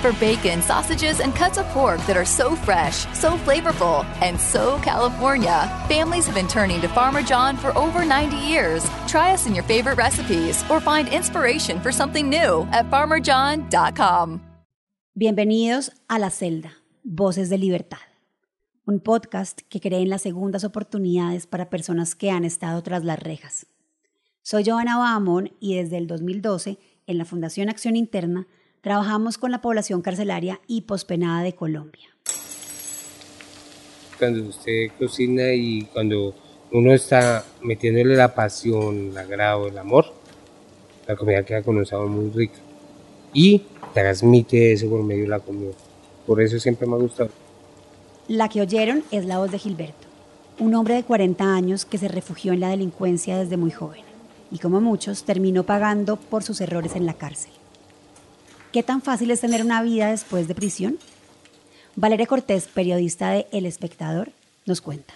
For bacon, sausages, and cuts of pork that are so fresh, so flavorful, and so California, families have been turning to Farmer John for over 90 years. Try us in your favorite recipes or find inspiration for something new at farmerjohn.com. Bienvenidos a La Celda, Voces de Libertad, un podcast que cree en las segundas oportunidades para personas que han estado tras las rejas. Soy Joana Bahamón y desde el 2012, en la Fundación Acción Interna, trabajamos con la población carcelaria y pospenada de Colombia. Cuando usted cocina y cuando uno está metiéndole la pasión, el agrado, el amor, la comida queda con un sabor muy rico. Y transmite eso por medio de la comida. Por eso siempre me ha gustado. La que oyeron es la voz de Gilberto, un hombre de 40 años que se refugió en la delincuencia desde muy joven y como muchos terminó pagando por sus errores en la cárcel. ¿Qué tan fácil es tener una vida después de prisión? Valeria Cortés, periodista de El Espectador, nos cuenta.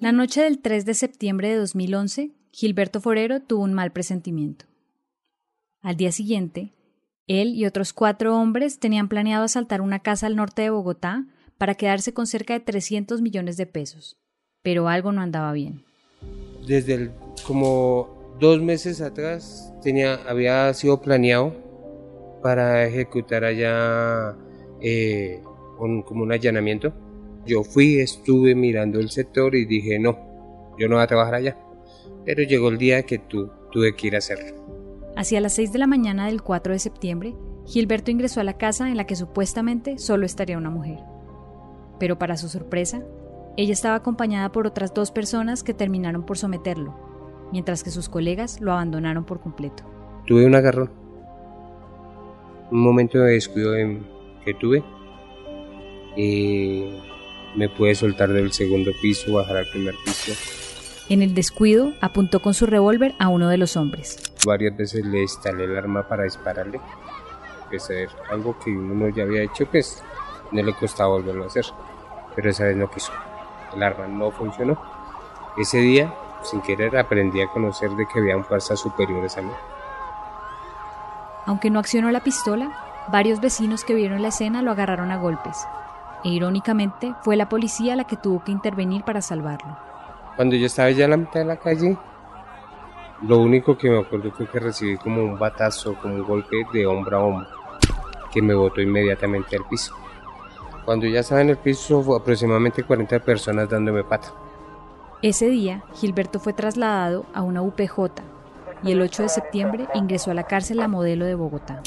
La noche del 3 de septiembre de 2011, Gilberto Forero tuvo un mal presentimiento. Al día siguiente, él y otros cuatro hombres tenían planeado asaltar una casa al norte de Bogotá para quedarse con cerca de 300 millones de pesos, pero algo no andaba bien. Desde como dos meses atrás tenía, había sido planeado para ejecutar allá eh, como un allanamiento. Yo fui, estuve mirando el sector y dije, no, yo no voy a trabajar allá. Pero llegó el día que tú, tuve que ir a hacerlo. Hacia las 6 de la mañana del 4 de septiembre, Gilberto ingresó a la casa en la que supuestamente solo estaría una mujer. Pero para su sorpresa, ella estaba acompañada por otras dos personas que terminaron por someterlo, mientras que sus colegas lo abandonaron por completo. Tuve un agarrón. Un momento de descuido que tuve. Y me pude soltar del segundo piso, bajar al primer piso en el descuido, apuntó con su revólver a uno de los hombres. Varias veces le instalé el arma para dispararle. Pues a algo que uno ya había hecho, pues no le costaba volverlo a hacer. Pero esa vez no quiso. El arma no funcionó. Ese día, sin querer, aprendí a conocer de que habían fuerzas superiores a mí. Aunque no accionó la pistola, varios vecinos que vieron la escena lo agarraron a golpes. E irónicamente, fue la policía la que tuvo que intervenir para salvarlo. Cuando yo estaba ya en la mitad de la calle, lo único que me acuerdo fue que recibí como un batazo, como un golpe de hombro a hombro, que me botó inmediatamente al piso. Cuando ya estaba en el piso, fue aproximadamente 40 personas dándome pata. Ese día, Gilberto fue trasladado a una UPJ y el 8 de septiembre ingresó a la cárcel a modelo de Bogotá.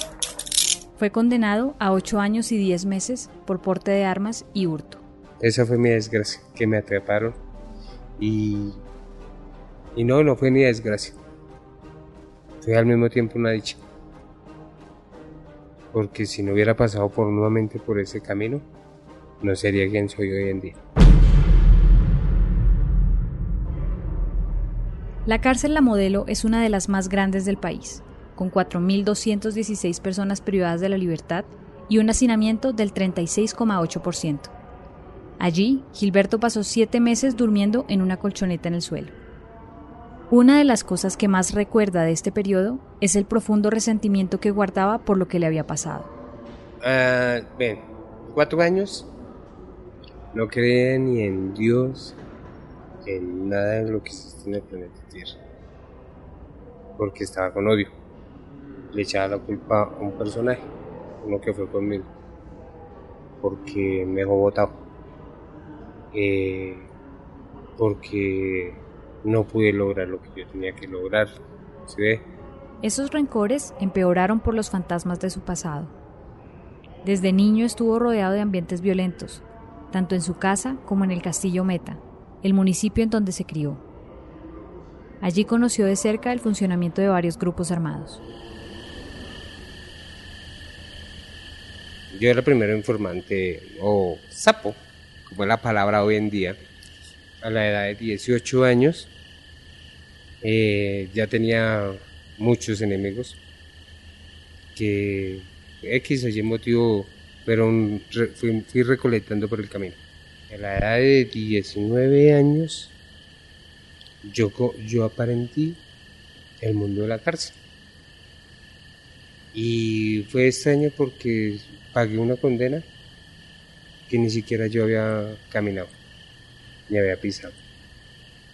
Fue condenado a 8 años y 10 meses por porte de armas y hurto. Esa fue mi desgracia, que me atraparon y, y no, no fue ni desgracia. Fue al mismo tiempo una dicha. Porque si no hubiera pasado por nuevamente por ese camino, no sería quien soy hoy en día. La cárcel La Modelo es una de las más grandes del país, con 4.216 personas privadas de la libertad y un hacinamiento del 36,8%. Allí, Gilberto pasó siete meses durmiendo en una colchoneta en el suelo. Una de las cosas que más recuerda de este periodo es el profundo resentimiento que guardaba por lo que le había pasado. Ah, bien, cuatro años. No creía ni en Dios, en nada de lo que existe en el planeta Tierra. Porque estaba con odio. Le echaba la culpa a un personaje, uno que fue conmigo. Porque me dejó eh, porque no pude lograr lo que yo tenía que lograr. ¿sí Esos rencores empeoraron por los fantasmas de su pasado. Desde niño estuvo rodeado de ambientes violentos, tanto en su casa como en el castillo Meta, el municipio en donde se crió. Allí conoció de cerca el funcionamiento de varios grupos armados. Yo era el primero informante o sapo como es la palabra hoy en día, a la edad de 18 años, eh, ya tenía muchos enemigos que X o Y motivo pero fui, recolectando por el camino. A la edad de 19 años, yo, yo aprendí el mundo de la cárcel. Y fue extraño porque pagué una condena que ni siquiera yo había caminado, ni había pisado.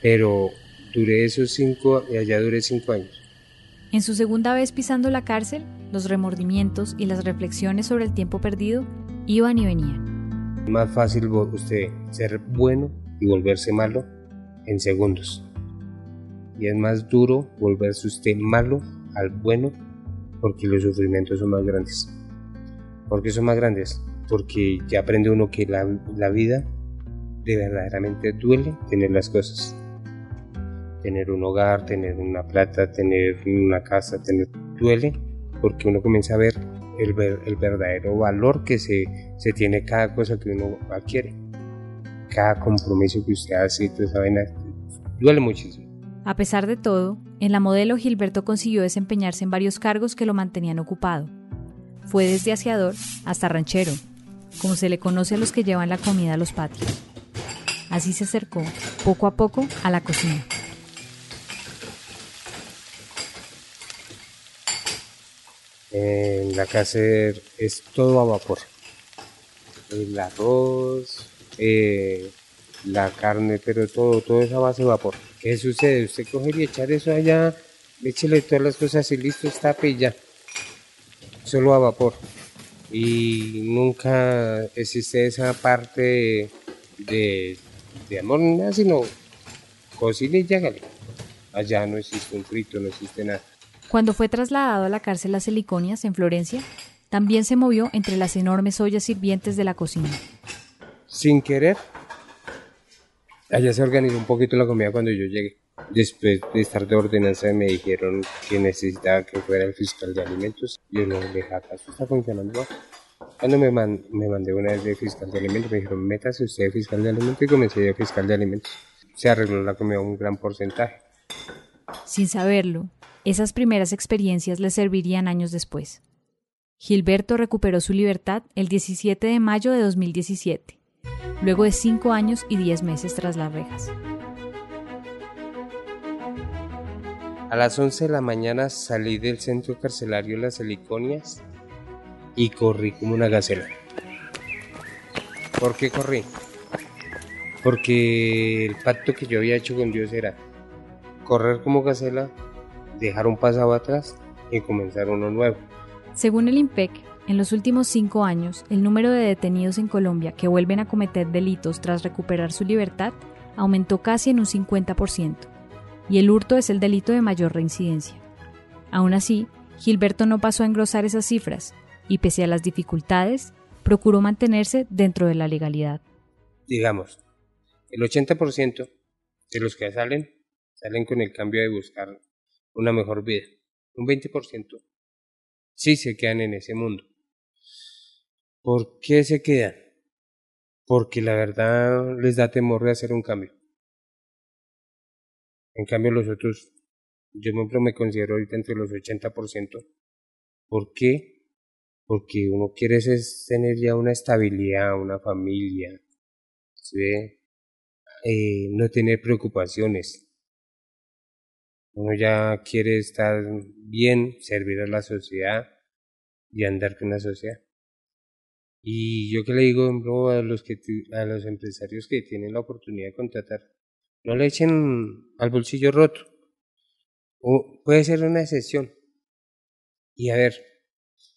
Pero duré esos cinco, y allá duré cinco años. En su segunda vez pisando la cárcel, los remordimientos y las reflexiones sobre el tiempo perdido iban y venían. Más fácil usted ser bueno y volverse malo en segundos. Y es más duro volverse usted malo al bueno porque los sufrimientos son más grandes. ¿Por qué son más grandes? Porque ya aprende uno que la, la vida de verdaderamente duele tener las cosas. Tener un hogar, tener una plata, tener una casa, tener duele porque uno comienza a ver el, el verdadero valor que se, se, tiene cada cosa que uno adquiere. Cada compromiso que usted hace, toda esa vaina, duele muchísimo. A pesar de todo, en la modelo Gilberto consiguió desempeñarse en varios cargos que lo mantenían ocupado. Fue desde aseador hasta ranchero, como se le conoce a los que llevan la comida a los patios. Así se acercó, poco a poco, a la cocina. En la casa es todo a vapor. El arroz, eh, la carne, pero todo, todo es a base de vapor. ¿Qué sucede? Usted coge y echar eso allá, échele todas las cosas y listo, está ya. Solo a vapor. Y nunca existe esa parte de, de amor nada, sino cocina y llágale. Allá no existe un frito, no existe nada. Cuando fue trasladado a la cárcel Las Heliconias, en Florencia, también se movió entre las enormes ollas sirvientes de la cocina. Sin querer, Allá se organizó un poquito la comida cuando yo llegué. Después de estar de ordenanza me dijeron que necesitaba que fuera el fiscal de alimentos. Yo no le dije, ¿acaso está funcionando? Cuando me, me mandé una vez de fiscal de alimentos, me dijeron, métase usted de fiscal de alimentos y comencé de fiscal de alimentos. Se arregló la comida un gran porcentaje. Sin saberlo, esas primeras experiencias le servirían años después. Gilberto recuperó su libertad el 17 de mayo de 2017 luego de cinco años y diez meses tras las rejas. A las 11 de la mañana salí del centro carcelario Las Heliconias y corrí como una gacela. ¿Por qué corrí? Porque el pacto que yo había hecho con Dios era correr como gacela, dejar un pasado atrás y comenzar uno nuevo. Según el IMPEC, en los últimos cinco años, el número de detenidos en Colombia que vuelven a cometer delitos tras recuperar su libertad aumentó casi en un 50%, y el hurto es el delito de mayor reincidencia. Aún así, Gilberto no pasó a engrosar esas cifras, y pese a las dificultades, procuró mantenerse dentro de la legalidad. Digamos, el 80% de los que salen, salen con el cambio de buscar una mejor vida. Un 20% sí se quedan en ese mundo. ¿Por qué se quedan? Porque la verdad les da temor de hacer un cambio. En cambio los otros, yo me considero ahorita entre los 80%. ¿Por qué? Porque uno quiere tener ya una estabilidad, una familia, eh, no tener preocupaciones. Uno ya quiere estar bien, servir a la sociedad y andar con la sociedad. Y yo que le digo a los, que, a los empresarios que tienen la oportunidad de contratar, no le echen al bolsillo roto. O puede ser una excepción. Y a ver,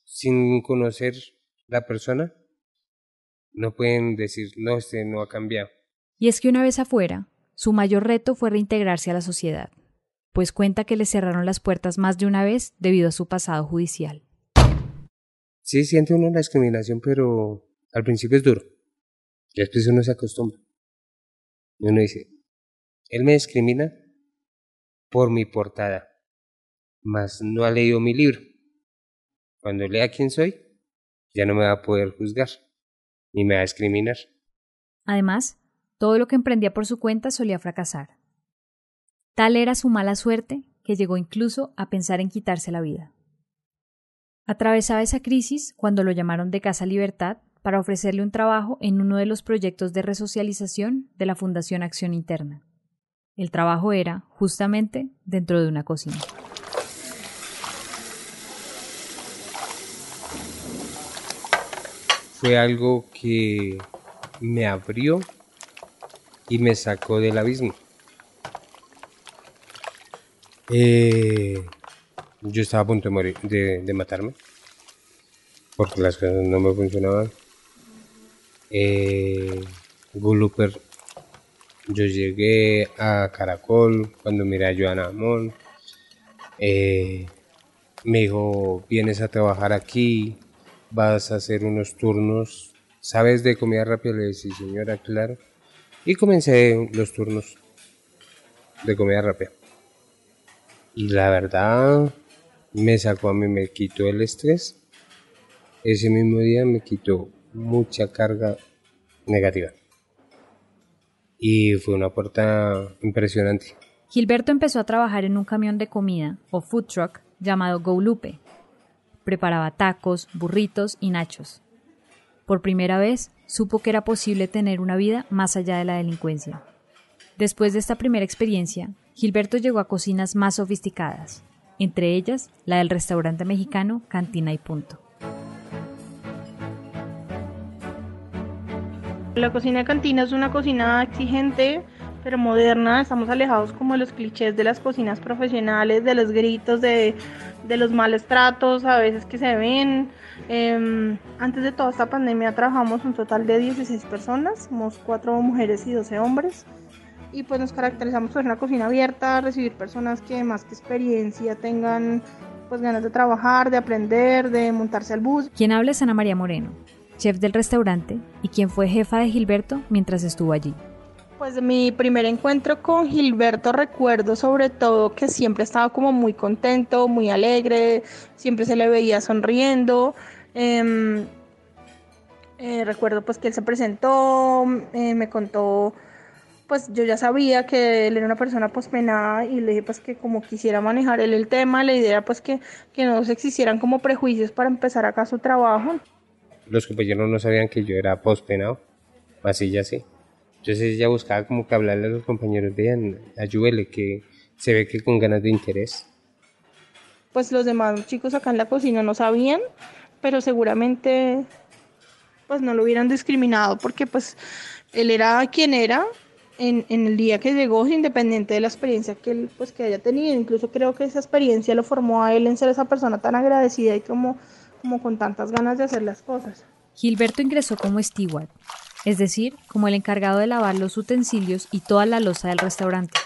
sin conocer la persona, no pueden decir, no, este no ha cambiado. Y es que una vez afuera, su mayor reto fue reintegrarse a la sociedad, pues cuenta que le cerraron las puertas más de una vez debido a su pasado judicial. Sí, siente uno la discriminación, pero al principio es duro. Después uno se acostumbra. Y uno dice, él me discrimina por mi portada, mas no ha leído mi libro. Cuando lea quién soy, ya no me va a poder juzgar, ni me va a discriminar. Además, todo lo que emprendía por su cuenta solía fracasar. Tal era su mala suerte que llegó incluso a pensar en quitarse la vida. Atravesaba esa crisis cuando lo llamaron de Casa Libertad para ofrecerle un trabajo en uno de los proyectos de resocialización de la Fundación Acción Interna. El trabajo era, justamente, dentro de una cocina. Fue algo que me abrió y me sacó del abismo. Eh, yo estaba a punto de morir, de, matarme, porque las cosas no me funcionaban. Eh, Guluper, yo llegué a Caracol cuando miré a Joana Amón. Eh, me dijo, vienes a trabajar aquí, vas a hacer unos turnos, ¿sabes de comida rápida? Le dije, señora, claro. Y comencé los turnos de comida rápida. Y la verdad, me sacó a mí, me quitó el estrés. Ese mismo día me quitó mucha carga negativa. Y fue una puerta impresionante. Gilberto empezó a trabajar en un camión de comida o food truck llamado Go Lupe. Preparaba tacos, burritos y nachos. Por primera vez supo que era posible tener una vida más allá de la delincuencia. Después de esta primera experiencia, Gilberto llegó a cocinas más sofisticadas, entre ellas la del restaurante mexicano Cantina y Punto. La cocina de cantina es una cocina exigente, pero moderna. Estamos alejados como de los clichés de las cocinas profesionales, de los gritos, de, los malos tratos a veces que se ven. Em, antes de toda esta pandemia trabajamos un total de 16 personas, somos 4 mujeres y 12 hombres. Y pues nos caracterizamos por una cocina abierta, recibir personas que más que experiencia tengan pues ganas de trabajar, de aprender, de montarse al bus. Quien habla es Ana María Moreno, chef del restaurante y quien fue jefa de Gilberto mientras estuvo allí. Pues mi primer encuentro con Gilberto recuerdo sobre todo que siempre estaba como muy contento, muy alegre, siempre se le veía sonriendo. Em, eh, recuerdo pues que él se presentó, eh, me contó, pues yo ya sabía que él era una persona pues penada y le dije pues que como quisiera manejar él el tema, la idea pues que, que no se existieran como prejuicios para empezar acá su trabajo los compañeros no sabían que yo era postpenado, así ya sí. Entonces ella buscaba como que hablarle a los compañeros, vean, ayúdele, que se ve que con ganas de interés. Pues los demás chicos acá en la cocina no sabían, pero seguramente pues no lo hubieran discriminado porque pues él era quien era en, en, el día que llegó, independiente de la experiencia que él pues que haya tenido. Incluso creo que esa experiencia lo formó a él en ser esa persona tan agradecida y como como con tantas ganas de hacer las cosas. Gilberto ingresó como steward, es decir, como el encargado de lavar los utensilios y toda la loza del restaurante.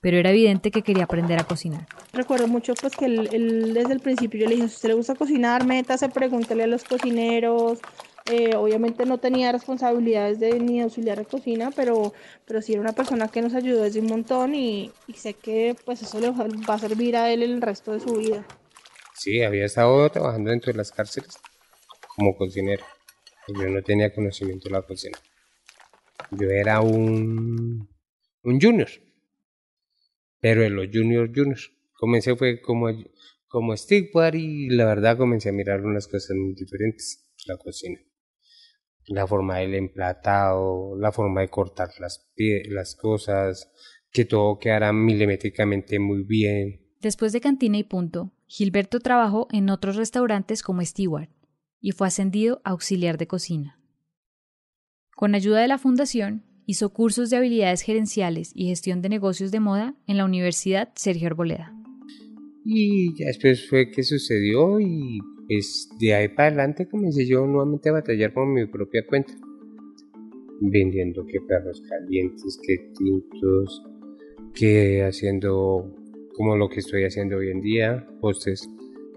Pero era evidente que quería aprender a cocinar. Recuerdo mucho pues que él, desde el principio yo le dije, si usted le gusta cocinar, métase, pregúntele a los cocineros, eh, obviamente no tenía responsabilidades de ni auxiliar de cocina, pero, pero sí era una persona que nos ayudó desde un montón y, sé que pues eso le va a servir a él el resto de su vida. Sí, había estado trabajando dentro de las cárceles como cocinero. Yo no tenía conocimiento de la cocina. Yo era un, un junior. Pero en los juniors juniors. Comencé fue como, como steward y la verdad comencé a mirar unas cosas muy diferentes. La cocina. La forma del emplatado, la forma de cortar las, las cosas, que todo quedara milimétricamente muy bien. Después de cantina y punto, Gilberto trabajó en otros restaurantes como steward y fue ascendido a auxiliar de cocina. Con ayuda de la fundación, hizo cursos de habilidades gerenciales y gestión de negocios de moda en la Universidad Sergio Arboleda. Y ya después fue que sucedió y de ahí para adelante comencé yo nuevamente a batallar con mi propia cuenta. Vendiendo que perros calientes, que tintos, que haciendo como lo que estoy haciendo hoy en día, postes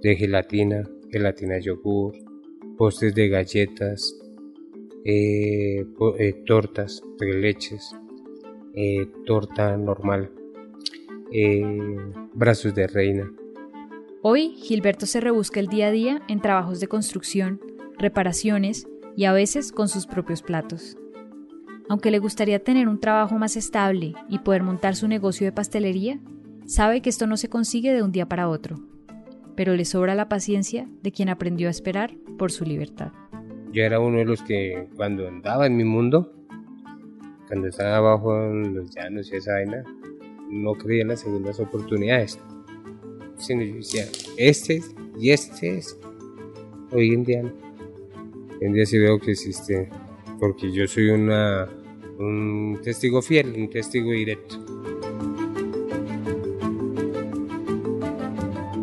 de gelatina, gelatina yogur, postes de galletas, eh, eh, tortas, de leches, eh, torta normal, brazos de reina. Hoy Gilberto se rebusca el día a día en trabajos de construcción, reparaciones y a veces con sus propios platos. Aunque le gustaría tener un trabajo más estable y poder montar su negocio de pastelería, Sabe que esto no se consigue de un día para otro, pero le sobra la paciencia de quien aprendió a esperar por su libertad. yo era uno de los que cuando andaba en mi mundo, cuando estaba abajo en los llanos y esa vaina, no creía en las segundas oportunidades. Sino yo decía, este y este es. Hoy en día, hoy en día sí veo que existe, porque yo soy una, un testigo fiel, un testigo directo.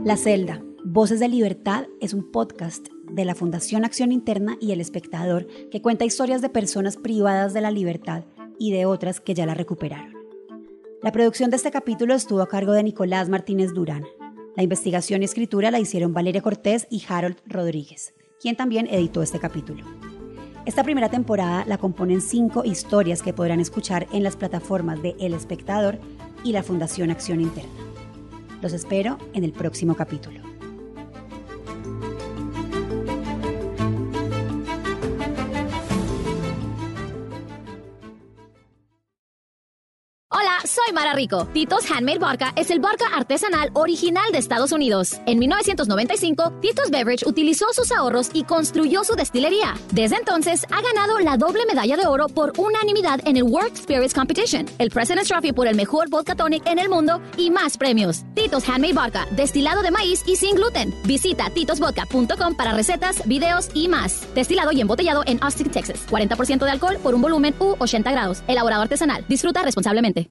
La celda, Voces de Libertad, es un podcast de la Fundación Acción Interna y El Espectador que cuenta historias de personas privadas de la libertad y de otras que ya la recuperaron. La producción de este capítulo estuvo a cargo de Nicolás Martínez Durán. La investigación y escritura la hicieron Valeria Cortés y Harold Rodríguez, quien también editó este capítulo. Esta primera temporada la componen cinco historias que podrán escuchar en las plataformas de El Espectador y la Fundación Acción Interna. Los espero en el próximo capítulo. Soy Mara Rico. Tito's Handmade Vodka es el vodka artesanal original de Estados Unidos. En 1995, Tito's Beverage utilizó sus ahorros y construyó su destilería. Desde entonces, ha ganado la doble medalla de oro por unanimidad en el World Spirits Competition, el President's Trophy por el mejor vodka tonic en el mundo y más premios. Tito's Handmade Vodka, destilado de maíz y sin gluten. Visita titosvodka.com para recetas, videos y más. Destilado y embotellado en Austin, Texas. 40% de alcohol por un volumen U 80 grados. Elaborado artesanal. Disfruta responsablemente.